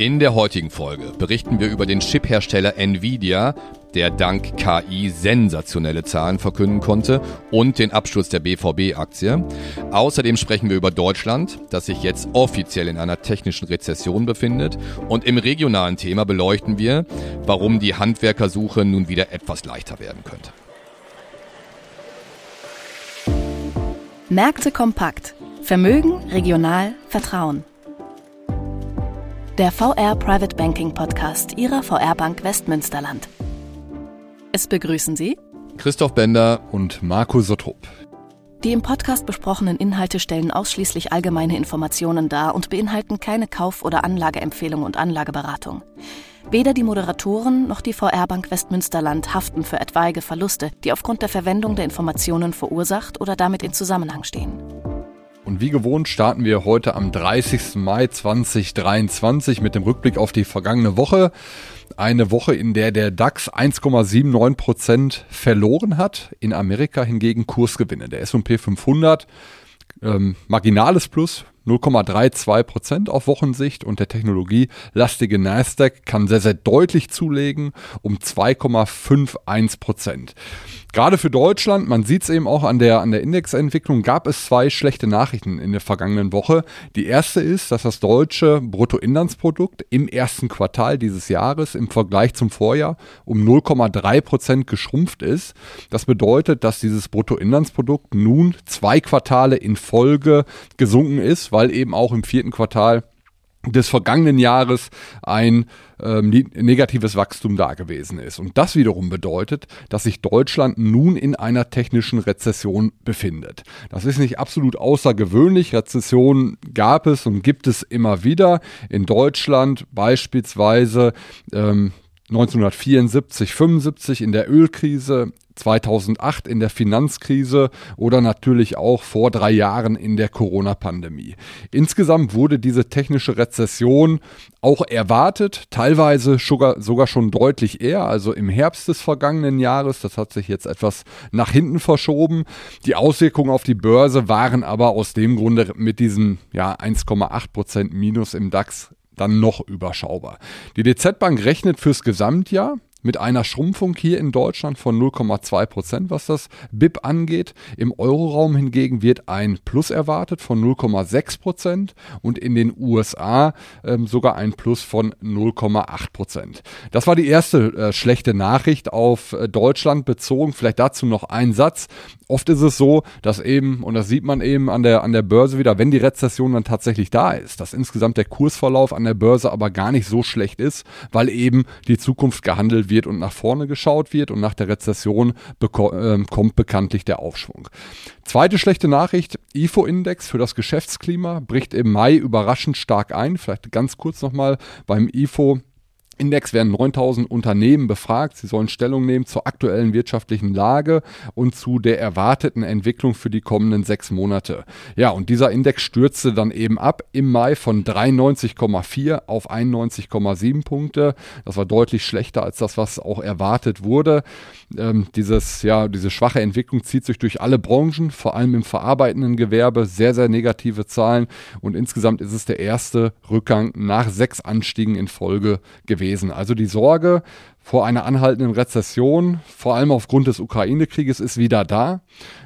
In der heutigen Folge berichten wir über den Chip-Hersteller Nvidia, der dank KI sensationelle Zahlen verkünden konnte und den Absturz der BVB-Aktie. Außerdem sprechen wir über Deutschland, das sich jetzt offiziell in einer technischen Rezession befindet. Und im regionalen Thema beleuchten wir, warum die Handwerkersuche nun wieder etwas leichter werden könnte. Märkte kompakt. Vermögen, regional, Vertrauen der VR Private Banking Podcast Ihrer VR Bank Westmünsterland. Es begrüßen Sie Christoph Bender und Marco Sottrup. Die im Podcast besprochenen Inhalte stellen ausschließlich allgemeine Informationen dar und beinhalten keine Kauf- oder Anlageempfehlung und Anlageberatung. Weder die Moderatoren noch die VR Bank Westmünsterland haften für etwaige Verluste, die aufgrund der Verwendung der Informationen verursacht oder damit in Zusammenhang stehen. Und wie gewohnt starten wir heute am 30. Mai 2023 mit dem Rückblick auf die vergangene Woche. Eine Woche, in der der DAX 1,79 Prozent verloren hat. In Amerika hingegen Kursgewinne. Der S&P 500 ähm, marginales Plus 0,32 Prozent auf Wochensicht und der technologielastige Nasdaq kann sehr, sehr deutlich zulegen um 2,51 Prozent. Gerade für Deutschland, man sieht es eben auch an der, an der Indexentwicklung, gab es zwei schlechte Nachrichten in der vergangenen Woche. Die erste ist, dass das deutsche Bruttoinlandsprodukt im ersten Quartal dieses Jahres im Vergleich zum Vorjahr um 0,3 Prozent geschrumpft ist. Das bedeutet, dass dieses Bruttoinlandsprodukt nun zwei Quartale in Folge gesunken ist, weil eben auch im vierten Quartal des vergangenen Jahres ein ähm, negatives Wachstum da gewesen ist. Und das wiederum bedeutet, dass sich Deutschland nun in einer technischen Rezession befindet. Das ist nicht absolut außergewöhnlich. Rezessionen gab es und gibt es immer wieder. In Deutschland beispielsweise ähm, 1974, 75 in der Ölkrise, 2008 in der Finanzkrise oder natürlich auch vor drei Jahren in der Corona-Pandemie. Insgesamt wurde diese technische Rezession auch erwartet, teilweise sogar, schon deutlich eher, also im Herbst des vergangenen Jahres. Das hat sich jetzt etwas nach hinten verschoben. Die Auswirkungen auf die Börse waren aber aus dem Grunde mit diesem ja, 1,8% Minus im DAX dann noch überschaubar. Die DZ Bank rechnet fürs Gesamtjahr mit einer Schrumpfung hier in Deutschland von 0,2 Prozent, was das BIP angeht. Im Euroraum hingegen wird ein Plus erwartet von 0,6 Prozent und in den USA ähm, sogar ein Plus von 0,8 Prozent. Das war die erste äh, schlechte Nachricht auf äh, Deutschland bezogen. Vielleicht dazu noch ein Satz. Oft ist es so, dass eben, und das sieht man eben an der, an der Börse wieder, wenn die Rezession dann tatsächlich da ist, dass insgesamt der Kursverlauf an der Börse aber gar nicht so schlecht ist, weil eben die Zukunft gehandelt wird und nach vorne geschaut wird und nach der Rezession äh, kommt bekanntlich der Aufschwung. Zweite schlechte Nachricht, IFO-Index für das Geschäftsklima bricht im Mai überraschend stark ein. Vielleicht ganz kurz nochmal beim IFO Index werden 9000 Unternehmen befragt. Sie sollen Stellung nehmen zur aktuellen wirtschaftlichen Lage und zu der erwarteten Entwicklung für die kommenden sechs Monate. Ja, und dieser Index stürzte dann eben ab im Mai von 93,4 auf 91,7 Punkte. Das war deutlich schlechter als das, was auch erwartet wurde. Ähm, dieses, ja, diese schwache Entwicklung zieht sich durch alle Branchen, vor allem im verarbeitenden Gewerbe. Sehr, sehr negative Zahlen. Und insgesamt ist es der erste Rückgang nach sechs Anstiegen in Folge gewesen gewesen. Also die Sorge vor einer anhaltenden Rezession, vor allem aufgrund des Ukraine-Krieges, ist wieder da.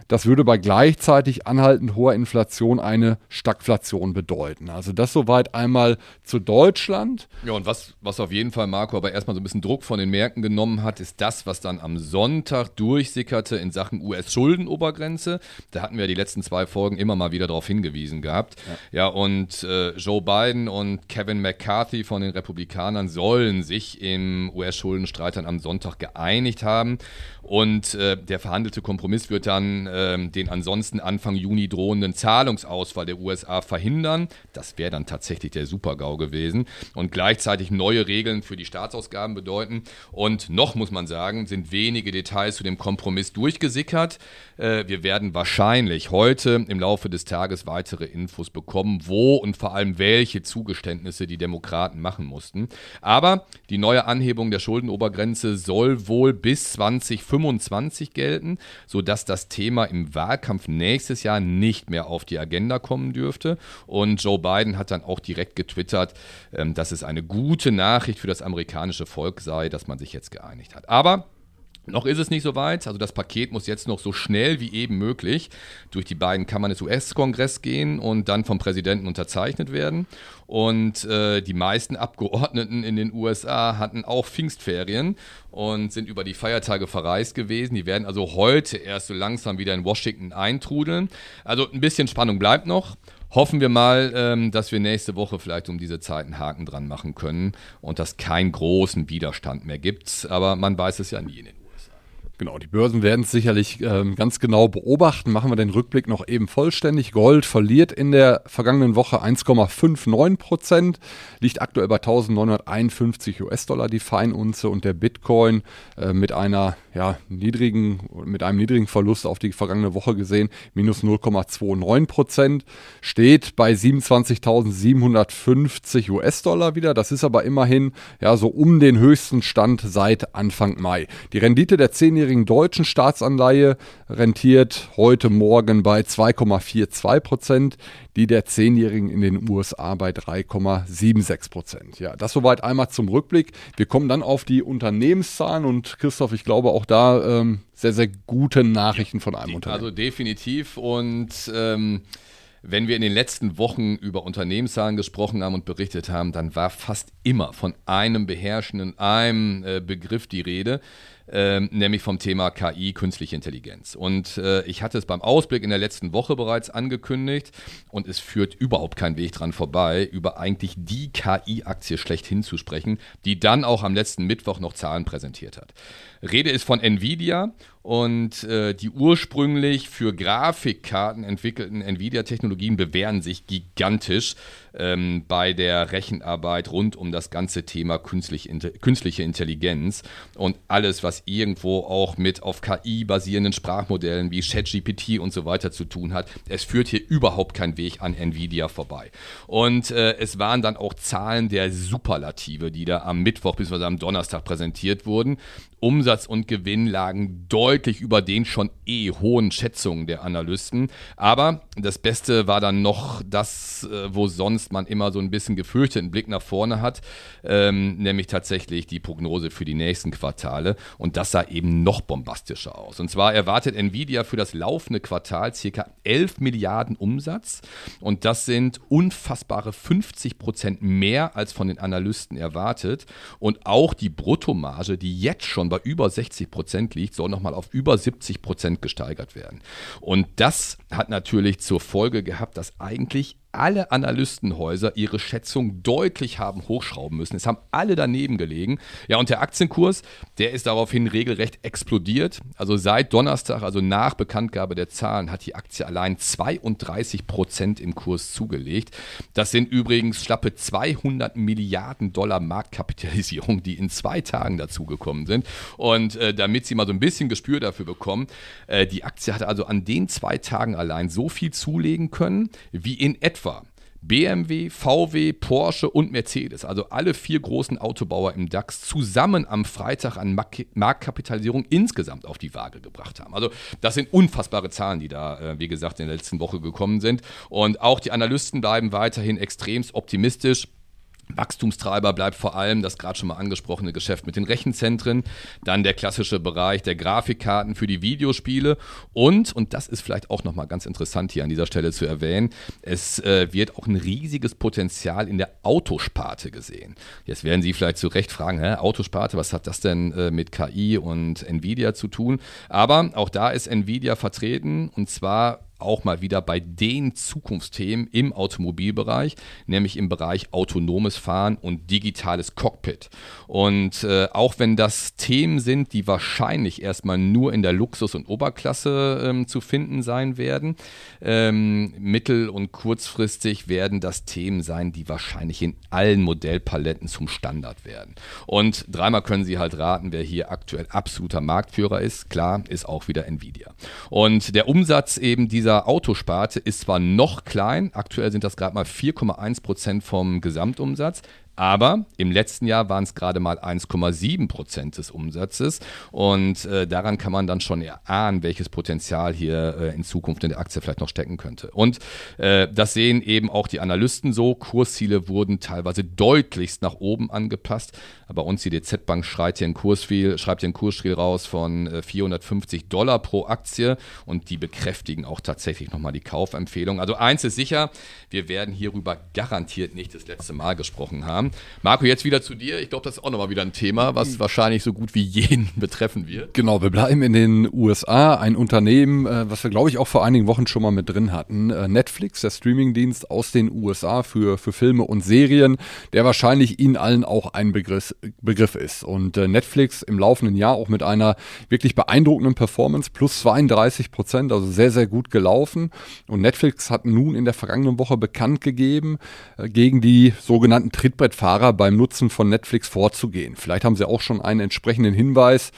Das würde bei gleichzeitig anhaltend hoher Inflation eine Stagflation bedeuten. Also das soweit einmal zu Deutschland. Ja, und was, was auf jeden Fall Marco aber erstmal so ein bisschen Druck von den Märkten genommen hat, ist das, was dann am Sonntag durchsickerte in Sachen US-Schuldenobergrenze. Da hatten wir die letzten zwei Folgen immer mal wieder darauf hingewiesen gehabt. Ja, ja und äh, Joe Biden und Kevin McCarthy von den Republikanern sollen sich im US-Schuldenstreit dann am Sonntag geeinigt haben. Und äh, der verhandelte Kompromiss wird dann äh, den ansonsten Anfang Juni drohenden Zahlungsausfall der USA verhindern. Das wäre dann tatsächlich der Super-GAU gewesen. Und gleichzeitig neue Regeln für die Staatsausgaben bedeuten. Und noch muss man sagen, sind wenige Details zu dem Kompromiss durchgesickert. Äh, wir werden wahrscheinlich heute im Laufe des Tages weitere Infos bekommen, wo und vor allem welche Zugeständnisse die Demokraten machen mussten. Aber die neue Anhebung der Schulden Obergrenze soll wohl bis 2025 gelten, sodass das Thema im Wahlkampf nächstes Jahr nicht mehr auf die Agenda kommen dürfte. Und Joe Biden hat dann auch direkt getwittert, ähm, dass es eine gute Nachricht für das amerikanische Volk sei, dass man sich jetzt geeinigt hat. Aber noch ist es nicht so weit. Also das Paket muss jetzt noch so schnell wie eben möglich durch die beiden Kammern des US-Kongresses gehen und dann vom Präsidenten unterzeichnet werden. Und äh, die meisten Abgeordneten in den USA hatten auch Pfingstferien und sind über die Feiertage verreist gewesen. Die werden also heute erst so langsam wieder in Washington eintrudeln. Also ein bisschen Spannung bleibt noch. Hoffen wir mal, ähm, dass wir nächste Woche vielleicht um diese Zeit einen Haken dran machen können und dass keinen großen Widerstand mehr gibt. Aber man weiß es ja nie in den Genau, die Börsen werden es sicherlich ähm, ganz genau beobachten. Machen wir den Rückblick noch eben vollständig. Gold verliert in der vergangenen Woche 1,59 Prozent, liegt aktuell bei 1951 US-Dollar die Feinunze und der Bitcoin äh, mit einer ja, niedrigen, mit einem niedrigen Verlust auf die vergangene Woche gesehen, minus 0,29 Prozent, steht bei 27.750 US-Dollar wieder. Das ist aber immerhin ja so um den höchsten Stand seit Anfang Mai. Die Rendite der 10 zehnjährigen deutschen Staatsanleihe rentiert heute Morgen bei 2,42 Prozent, die der zehnjährigen in den USA bei 3,76 Prozent. Ja, das soweit einmal zum Rückblick. Wir kommen dann auf die Unternehmenszahlen und Christoph, ich glaube auch da ähm, sehr, sehr gute Nachrichten von einem Unternehmen. Also definitiv und ähm wenn wir in den letzten Wochen über Unternehmenszahlen gesprochen haben und berichtet haben, dann war fast immer von einem beherrschenden, einem äh, Begriff die Rede ähm, nämlich vom Thema KI, künstliche Intelligenz. Und äh, ich hatte es beim Ausblick in der letzten Woche bereits angekündigt und es führt überhaupt kein Weg dran vorbei, über eigentlich die KI-Aktie schlechthin zu sprechen, die dann auch am letzten Mittwoch noch Zahlen präsentiert hat. Rede ist von Nvidia und äh, die ursprünglich für Grafikkarten entwickelten Nvidia-Technologien bewähren sich gigantisch ähm, bei der Rechenarbeit rund um das ganze Thema künstliche, künstliche Intelligenz und alles, was irgendwo auch mit auf KI basierenden Sprachmodellen wie ChatGPT und so weiter zu tun hat. Es führt hier überhaupt kein Weg an Nvidia vorbei. Und äh, es waren dann auch Zahlen der Superlative, die da am Mittwoch bzw. am Donnerstag präsentiert wurden. Umsatz und Gewinn lagen deutlich über den schon eh hohen Schätzungen der Analysten. Aber das Beste war dann noch das, äh, wo sonst man immer so ein bisschen gefürchteten Blick nach vorne hat, ähm, nämlich tatsächlich die Prognose für die nächsten Quartale. Und das sah eben noch bombastischer aus. Und zwar erwartet Nvidia für das laufende Quartal circa 11 Milliarden Umsatz. Und das sind unfassbare 50 Prozent mehr als von den Analysten erwartet. Und auch die Bruttomarge, die jetzt schon bei über 60 Prozent liegt, soll nochmal auf über 70 Prozent gesteigert werden. Und das hat natürlich zur Folge gehabt, dass eigentlich alle Analystenhäuser ihre Schätzung deutlich haben hochschrauben müssen. Es haben alle daneben gelegen. Ja, und der Aktienkurs, der ist daraufhin regelrecht explodiert. Also seit Donnerstag, also nach Bekanntgabe der Zahlen, hat die Aktie allein 32 Prozent im Kurs zugelegt. Das sind übrigens schlappe 200 Milliarden Dollar Marktkapitalisierung, die in zwei Tagen dazugekommen sind. Und äh, damit Sie mal so ein bisschen Gespür dafür bekommen, äh, die Aktie hatte also an den zwei Tagen allein so viel zulegen können, wie in etwa etwa BMW, VW, Porsche und Mercedes, also alle vier großen Autobauer im DAX, zusammen am Freitag an Marktkapitalisierung insgesamt auf die Waage gebracht haben. Also das sind unfassbare Zahlen, die da, äh, wie gesagt, in der letzten Woche gekommen sind. Und auch die Analysten bleiben weiterhin extremst optimistisch. Wachstumstreiber bleibt vor allem das gerade schon mal angesprochene Geschäft mit den Rechenzentren, dann der klassische Bereich der Grafikkarten für die Videospiele und, und das ist vielleicht auch nochmal ganz interessant hier an dieser Stelle zu erwähnen, es äh, wird auch ein riesiges Potenzial in der Autosparte gesehen. Jetzt werden Sie vielleicht zu Recht fragen, hä, Autosparte, was hat das denn äh, mit KI und Nvidia zu tun? Aber auch da ist Nvidia vertreten und zwar auch mal wieder bei den Zukunftsthemen im Automobilbereich, nämlich im Bereich autonomes Fahren und digitales Cockpit. Und äh, auch wenn das Themen sind, die wahrscheinlich erstmal nur in der Luxus- und Oberklasse ähm, zu finden sein werden, ähm, mittel- und kurzfristig werden das Themen sein, die wahrscheinlich in allen Modellpaletten zum Standard werden. Und dreimal können Sie halt raten, wer hier aktuell absoluter Marktführer ist. Klar, ist auch wieder Nvidia. Und der Umsatz eben dieser dieser Autosparte ist zwar noch klein, aktuell sind das gerade mal 4,1 Prozent vom Gesamtumsatz, Aber im letzten Jahr waren es gerade mal 1,7 Prozent des Umsatzes. Und äh, daran kann man dann schon erahnen, welches Potenzial hier äh, in Zukunft in der Aktie vielleicht noch stecken könnte. Und äh, das sehen eben auch die Analysten so. Kursziele wurden teilweise deutlichst nach oben angepasst. Bei uns die DZ Bank schreibt hier einen Kursziel, schreibt hier einen Kursziel raus von 450 äh, Dollar pro Aktie und die bekräftigen auch tatsächlich nochmal die Kaufempfehlung. Also eins ist sicher, wir werden hierüber garantiert nicht das letzte Mal gesprochen haben. Marco, jetzt wieder zu dir. Ich glaube, das ist auch nochmal wieder ein Thema, was wahrscheinlich so gut wie jeden betreffen wird. Genau, wir bleiben in den USA. Ein Unternehmen, äh, was wir, glaube ich, auch vor einigen Wochen schon mal mit drin hatten. Äh, Netflix, der Streamingdienst aus den USA für, für Filme und Serien, der wahrscheinlich Ihnen allen auch ein Begriff, Begriff ist. Und äh, Netflix im laufenden Jahr auch mit einer wirklich beeindruckenden Performance, plus 32 Prozent, also sehr, sehr gut gelaufen. Und Netflix hat nun in der vergangenen Woche bekannt gegeben, gegen die sogenannten Trittbrett Fahrer beim Nutzen von Netflix vorzugehen. Vielleicht haben Sie auch schon einen entsprechenden Hinweis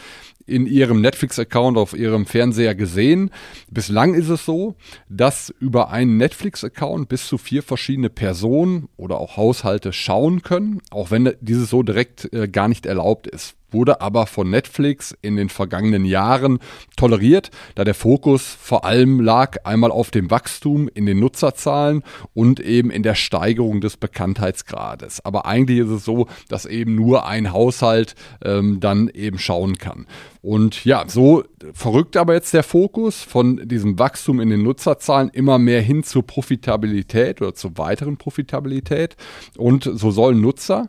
in Ihrem Netflix-Account auf Ihrem Fernseher gesehen. Bislang ist es so, dass über einen Netflix-Account bis zu vier verschiedene Personen oder auch Haushalte schauen können, auch wenn dieses so direkt äh, gar nicht erlaubt ist wurde aber von Netflix in den vergangenen Jahren toleriert, da der Fokus vor allem lag einmal auf dem Wachstum in den Nutzerzahlen und eben in der Steigerung des Bekanntheitsgrades. Aber eigentlich ist es so, dass eben nur ein Haushalt ähm, dann eben schauen kann. Und ja, so verrückt aber jetzt der Fokus von diesem Wachstum in den Nutzerzahlen immer mehr hin zur Profitabilität oder zur weiteren Profitabilität. Und so sollen Nutzer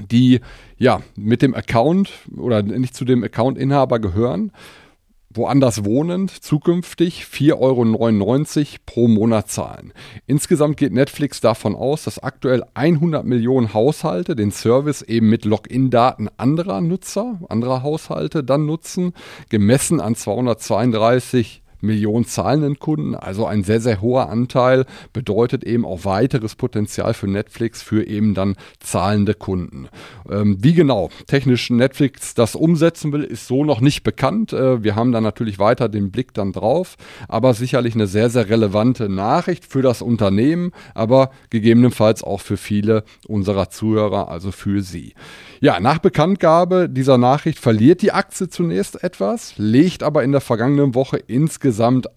die ja mit dem Account oder nicht zu dem Accountinhaber gehören, woanders wohnend, zukünftig 4,99 Euro pro Monat zahlen. Insgesamt geht Netflix davon aus, dass aktuell 100 Millionen Haushalte den Service eben mit Login-Daten anderer Nutzer, anderer Haushalte dann nutzen, gemessen an 232 Millionen zahlenden Kunden, also ein sehr, sehr hoher Anteil, bedeutet eben auch weiteres Potenzial für Netflix für eben dann zahlende Kunden. Ähm, wie genau technisch Netflix das umsetzen will, ist so noch nicht bekannt. Äh, wir haben da natürlich weiter den Blick dann drauf, aber sicherlich eine sehr, sehr relevante Nachricht für das Unternehmen, aber gegebenenfalls auch für viele unserer Zuhörer, also für Sie. Ja, nach Bekanntgabe dieser Nachricht verliert die Aktie zunächst etwas, legt aber in der vergangenen Woche insgesamt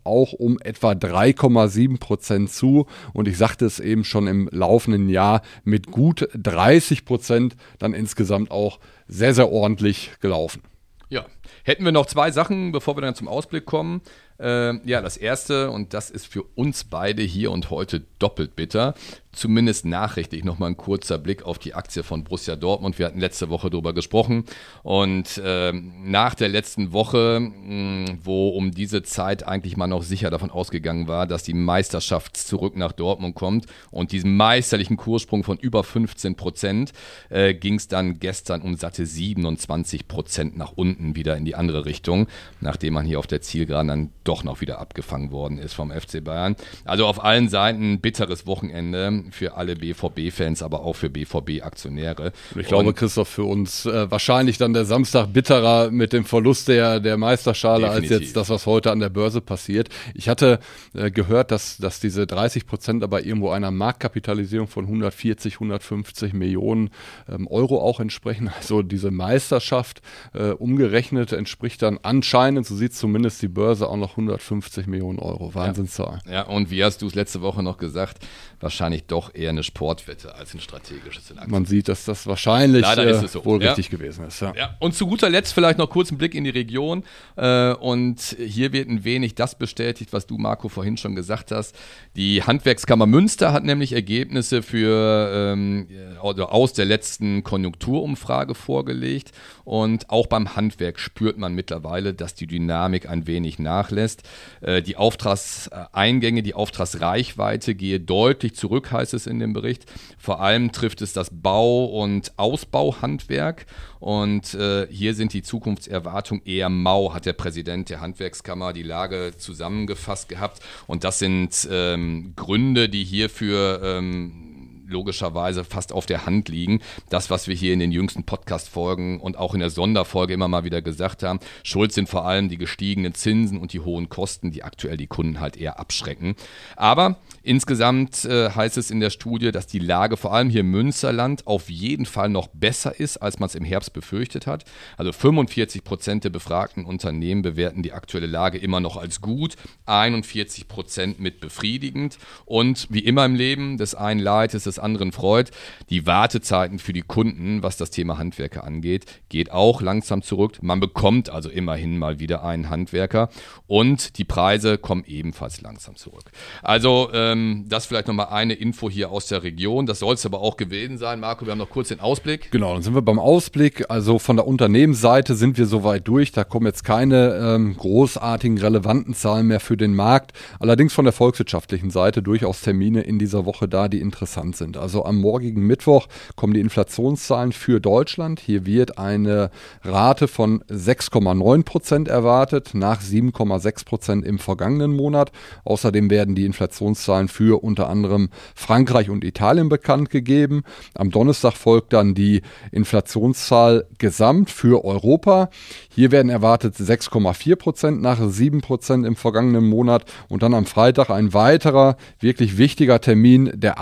auch um etwa 3,7 Prozent zu. Und ich sagte es eben schon im laufenden Jahr mit gut 30 Prozent dann insgesamt auch sehr, sehr ordentlich gelaufen. Ja, hätten wir noch zwei Sachen, bevor wir dann zum Ausblick kommen. Äh, ja, das erste, und das ist für uns beide hier und heute doppelt bitter, zumindest nachrichtlich nochmal ein kurzer Blick auf die Aktie von Borussia Dortmund. Wir hatten letzte Woche darüber gesprochen und äh, nach der letzten Woche, mh, wo um diese Zeit eigentlich mal noch sicher davon ausgegangen war, dass die Meisterschaft zurück nach Dortmund kommt und diesen meisterlichen Kurssprung von über 15 Prozent, äh, ging es dann gestern um satte 27 Prozent nach unten wieder in die andere Richtung, nachdem man hier auf der Zielgeraden dann doch noch wieder abgefangen worden ist vom FC Bayern. Also auf allen Seiten bitteres Wochenende für alle BVB-Fans, aber auch für BVB-Aktionäre. Ich glaube, Und, Christoph, für uns äh, wahrscheinlich dann der Samstag bitterer mit dem Verlust der, der Meisterschale definitiv. als jetzt das, was heute an der Börse passiert. Ich hatte äh, gehört, dass, dass diese 30 Prozent aber irgendwo einer Marktkapitalisierung von 140, 150 Millionen ähm, Euro auch entsprechen. Also diese Meisterschaft äh, umgerechnet entspricht dann anscheinend, so sieht zumindest die Börse auch noch 150 Millionen Euro. Wahnsinnszahl. Ja, ja und wie hast du es letzte Woche noch gesagt? Wahrscheinlich doch eher eine Sportwette als ein strategisches in Aktien. Man sieht, dass das wahrscheinlich äh, so. wohl ja. richtig gewesen ist. Ja. ja. Und zu guter Letzt vielleicht noch kurz einen Blick in die Region. Äh, und hier wird ein wenig das bestätigt, was du, Marco, vorhin schon gesagt hast. Die Handwerkskammer Münster hat nämlich Ergebnisse für ähm, aus der letzten Konjunkturumfrage vorgelegt. Und auch beim Handwerk spürt man mittlerweile, dass die Dynamik ein wenig nachlässt. Äh, die Auftragseingänge, die Auftragsreichweite gehe deutlich zurück, heißt es in dem Bericht. Vor allem trifft es das Bau- und Ausbauhandwerk. Und äh, hier sind die Zukunftserwartungen eher mau, hat der Präsident der Handwerkskammer die Lage zusammengefasst gehabt. Und das sind ähm, Gründe, die hierfür ähm, logischerweise fast auf der Hand liegen. Das, was wir hier in den jüngsten Podcast-Folgen und auch in der Sonderfolge immer mal wieder gesagt haben, schuld sind vor allem die gestiegenen Zinsen und die hohen Kosten, die aktuell die Kunden halt eher abschrecken. Aber insgesamt äh, heißt es in der Studie, dass die Lage vor allem hier im Münsterland auf jeden Fall noch besser ist, als man es im Herbst befürchtet hat. Also 45 Prozent der befragten Unternehmen bewerten die aktuelle Lage immer noch als gut, 41 Prozent mit befriedigend und wie immer im Leben, des einen Leid ist des anderen Freud, die Wartezeiten für die Kunden, was das Thema Handwerker angeht, geht auch langsam zurück. Man bekommt also immerhin mal wieder einen Handwerker und die Preise kommen ebenfalls langsam zurück. Also ähm, das vielleicht nochmal eine Info hier aus der Region. Das soll es aber auch gewesen sein. Marco, wir haben noch kurz den Ausblick. Genau, dann sind wir beim Ausblick. Also von der Unternehmensseite sind wir soweit durch. Da kommen jetzt keine ähm, großartigen, relevanten Zahlen mehr für den Markt. Allerdings von der volkswirtschaftlichen Seite durchaus Termine in dieser Woche da, die interessant sind. Also am morgigen Mittwoch kommen die Inflationszahlen für Deutschland. Hier wird eine Rate von 6,9 Prozent erwartet, nach 7,6 Prozent im vergangenen Monat. Außerdem werden die Inflationszahlen für unter anderem Frankreich und Italien bekannt gegeben. Am Donnerstag folgt dann die Inflationszahl gesamt für Europa. Hier werden erwartet 6,4 Prozent nach 7 Prozent im vergangenen Monat und dann am Freitag ein weiterer wirklich wichtiger Termin, der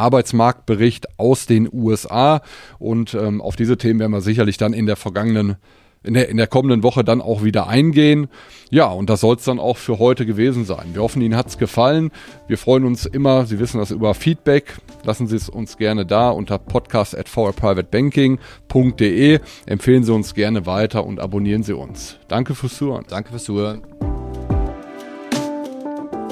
Arbeitsmarktbericht aus den USA. Und ähm, auf diese Themen werden wir sicherlich dann in der vergangenen in der, in der kommenden Woche dann auch wieder eingehen. Ja, und das soll es dann auch für heute gewesen sein. Wir hoffen, Ihnen hat es gefallen. Wir freuen uns immer, Sie wissen das, über Feedback. Lassen Sie es uns gerne da unter podcast at vrprivatebanking.de. Empfehlen Sie uns gerne weiter und abonnieren Sie uns. Danke fürs Zuhören. Danke fürs Zuhören.